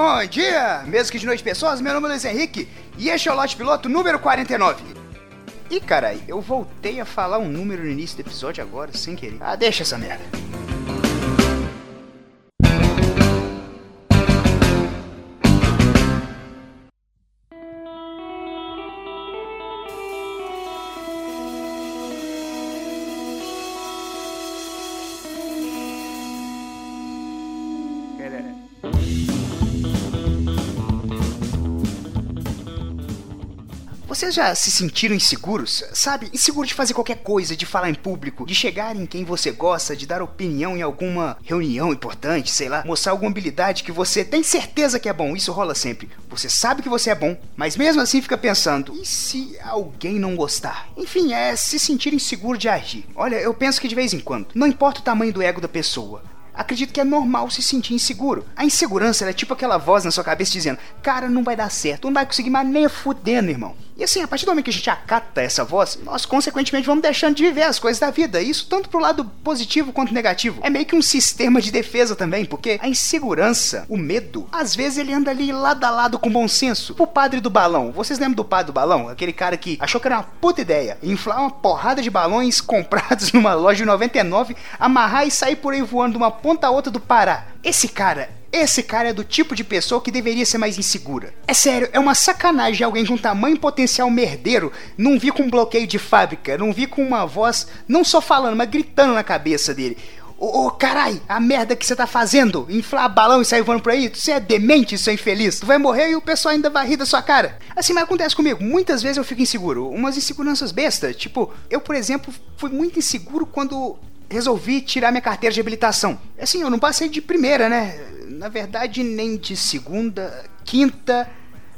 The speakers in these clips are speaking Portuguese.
Bom dia, mesmo que de noite pessoas, meu nome é Luiz Henrique e este é o lote piloto número 49. Ih, carai, eu voltei a falar um número no início do episódio agora, sem querer. Ah, deixa essa merda. Vocês já se sentiram inseguros? Sabe? Inseguro de fazer qualquer coisa, de falar em público, de chegar em quem você gosta, de dar opinião em alguma reunião importante, sei lá, mostrar alguma habilidade que você tem certeza que é bom. Isso rola sempre. Você sabe que você é bom, mas mesmo assim fica pensando: e se alguém não gostar? Enfim, é se sentir inseguro de agir. Olha, eu penso que de vez em quando, não importa o tamanho do ego da pessoa, acredito que é normal se sentir inseguro. A insegurança é tipo aquela voz na sua cabeça dizendo: Cara, não vai dar certo, não vai conseguir mais nem fudendo, irmão. E assim, a partir do momento que a gente acata essa voz, nós consequentemente vamos deixando de viver as coisas da vida. Isso tanto pro lado positivo quanto negativo. É meio que um sistema de defesa também, porque a insegurança, o medo, às vezes ele anda ali lado a lado com bom senso. O padre do balão, vocês lembram do padre do balão? Aquele cara que achou que era uma puta ideia inflar uma porrada de balões comprados numa loja de 99, amarrar e sair por aí voando de uma ponta a outra do Pará. Esse cara esse cara é do tipo de pessoa que deveria ser mais insegura. É sério, é uma sacanagem alguém com tamanho potencial merdeiro não vir com um bloqueio de fábrica, não vir com uma voz não só falando, mas gritando na cabeça dele. Ô, oh, carai, a merda que você tá fazendo? Inflar balão e sair voando por aí? Você é demente, seu infeliz. Tu vai morrer e o pessoal ainda vai rir da sua cara. Assim, mas acontece comigo. Muitas vezes eu fico inseguro. Umas inseguranças bestas. Tipo, eu, por exemplo, fui muito inseguro quando resolvi tirar minha carteira de habilitação. Assim, eu não passei de primeira, né? Na verdade, nem de segunda, quinta.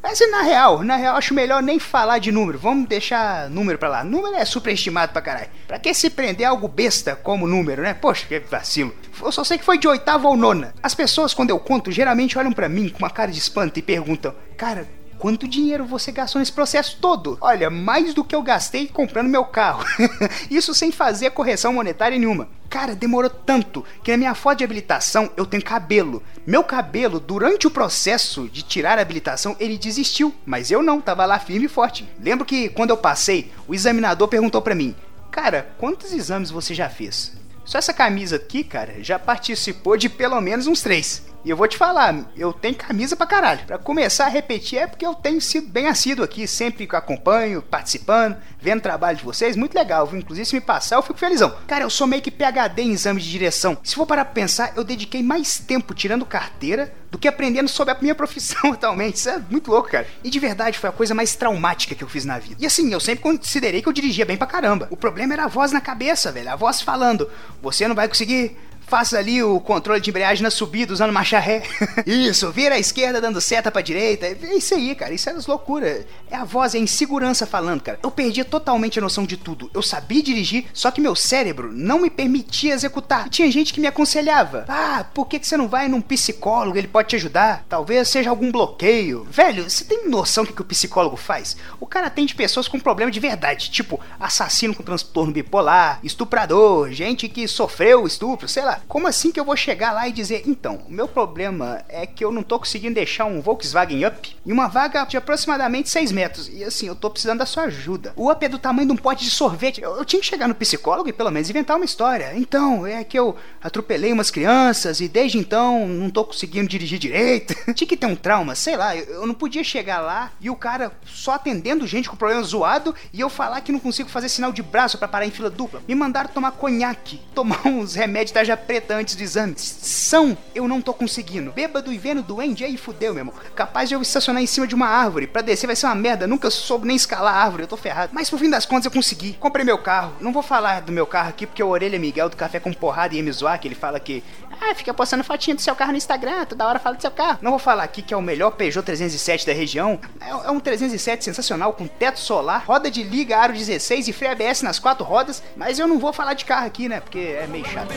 Mas na real, na real, acho melhor nem falar de número. Vamos deixar número pra lá. Número é superestimado pra caralho. Pra que se prender algo besta como número, né? Poxa, que vacilo. Eu só sei que foi de oitava ou nona. As pessoas, quando eu conto, geralmente olham para mim com uma cara de espanto e perguntam: Cara, quanto dinheiro você gastou nesse processo todo? Olha, mais do que eu gastei comprando meu carro. Isso sem fazer correção monetária nenhuma. Cara, demorou tanto que na minha foto de habilitação eu tenho cabelo. Meu cabelo, durante o processo de tirar a habilitação, ele desistiu, mas eu não, tava lá firme e forte. Lembro que quando eu passei, o examinador perguntou para mim: "Cara, quantos exames você já fez?" Só essa camisa aqui, cara, já participou de pelo menos uns três. E eu vou te falar, eu tenho camisa pra caralho. Pra começar a repetir é porque eu tenho sido bem assíduo aqui, sempre acompanho, participando, vendo o trabalho de vocês, muito legal, viu? Inclusive, se me passar, eu fico felizão. Cara, eu sou meio que PHD em exame de direção. Se for parar pra pensar, eu dediquei mais tempo tirando carteira do que aprendendo sobre a minha profissão atualmente. Isso é muito louco, cara. E de verdade, foi a coisa mais traumática que eu fiz na vida. E assim, eu sempre considerei que eu dirigia bem pra caramba. O problema era a voz na cabeça, velho. A voz falando: você não vai conseguir Faça ali o controle de embreagem na subida usando marcha ré. isso, vira à esquerda dando seta pra direita. É isso aí, cara. Isso é as loucuras. É a voz, é a insegurança falando, cara. Eu perdi totalmente a noção de tudo. Eu sabia dirigir, só que meu cérebro não me permitia executar. E tinha gente que me aconselhava. Ah, por que, que você não vai num psicólogo? Ele pode te ajudar. Talvez seja algum bloqueio. Velho, você tem noção do que, que o psicólogo faz? O cara atende pessoas com problema de verdade, tipo assassino com transtorno bipolar, estuprador, gente que sofreu estupro, sei lá. Como assim que eu vou chegar lá e dizer, então, o meu problema é que eu não tô conseguindo deixar um Volkswagen Up em uma vaga de aproximadamente 6 metros. E assim, eu tô precisando da sua ajuda. O Up é do tamanho de um pote de sorvete. Eu, eu tinha que chegar no psicólogo e pelo menos inventar uma história. Então, é que eu atropelei umas crianças e desde então não tô conseguindo dirigir direito. tinha que ter um trauma, sei lá. Eu, eu não podia chegar lá e o cara só atendendo gente com problema zoado e eu falar que não consigo fazer sinal de braço para parar em fila dupla. Me mandaram tomar conhaque, tomar uns remédios da preta antes do exame. São, eu não tô conseguindo. Bêbado e vendo duende, aí fudeu, meu irmão. Capaz de eu estacionar em cima de uma árvore. Pra descer vai ser uma merda. Nunca soube nem escalar a árvore, eu tô ferrado. Mas por fim das contas eu consegui. Comprei meu carro. Não vou falar do meu carro aqui porque o Orelha Miguel do Café com Porrada ia me zoar, que ele fala que. Ah, fica postando fotinha do seu carro no Instagram, toda hora fala do seu carro. Não vou falar aqui que é o melhor Peugeot 307 da região. É, é um 307 sensacional, com teto solar, roda de liga aro 16 e freio ABS nas quatro rodas. Mas eu não vou falar de carro aqui, né? Porque é meio chato.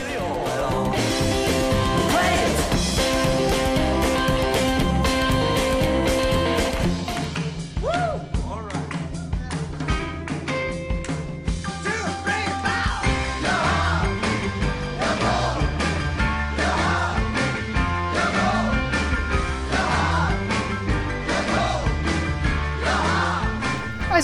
alone.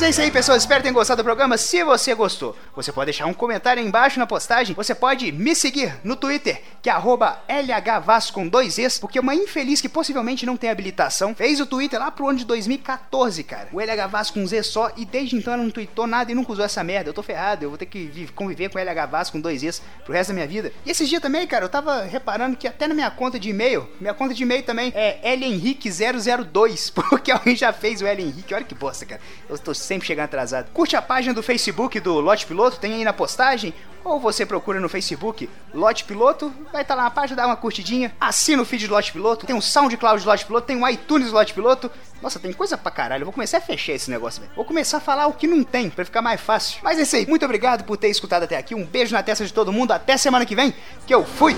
Mas é isso aí, pessoal. Espero que tenham gostado do programa. Se você gostou, você pode deixar um comentário aí embaixo na postagem. Você pode me seguir no Twitter, que é LHVasco com dois Es, porque uma infeliz que possivelmente não tem habilitação fez o Twitter lá pro ano de 2014, cara. O LHVasco com Z só, e desde então ela não tweetou nada e nunca usou essa merda. Eu tô ferrado, eu vou ter que conviver com LHVasco com dois Es pro resto da minha vida. E esses dias também, cara, eu tava reparando que até na minha conta de e-mail, minha conta de e-mail também é lhenrique002, porque alguém já fez o L Henrique. Olha que bosta, cara. Eu tô sempre chegando atrasado. Curte a página do Facebook do Lote Piloto, tem aí na postagem. Ou você procura no Facebook Lote Piloto, vai estar tá lá na página, dá uma curtidinha. Assina o feed do Lote Piloto, tem um SoundCloud do Lote Piloto, tem um iTunes do Lote Piloto. Nossa, tem coisa pra caralho. Vou começar a fechar esse negócio, velho. Vou começar a falar o que não tem, pra ficar mais fácil. Mas é isso aí. Muito obrigado por ter escutado até aqui. Um beijo na testa de todo mundo. Até semana que vem, que eu fui!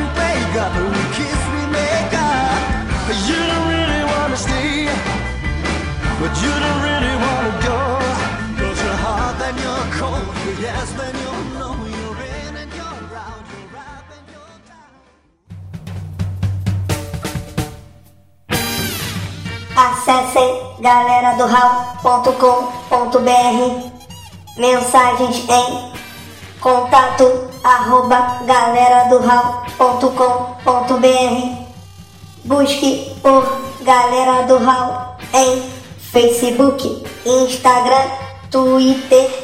You but you don't really wanna go. Cause you're hot, then you're cold, you're yes, then you're no, you're in and you're out, you're up and you're down. Acessem mensagens em contato arroba Busque por Galera do Hall em Facebook, Instagram, Twitter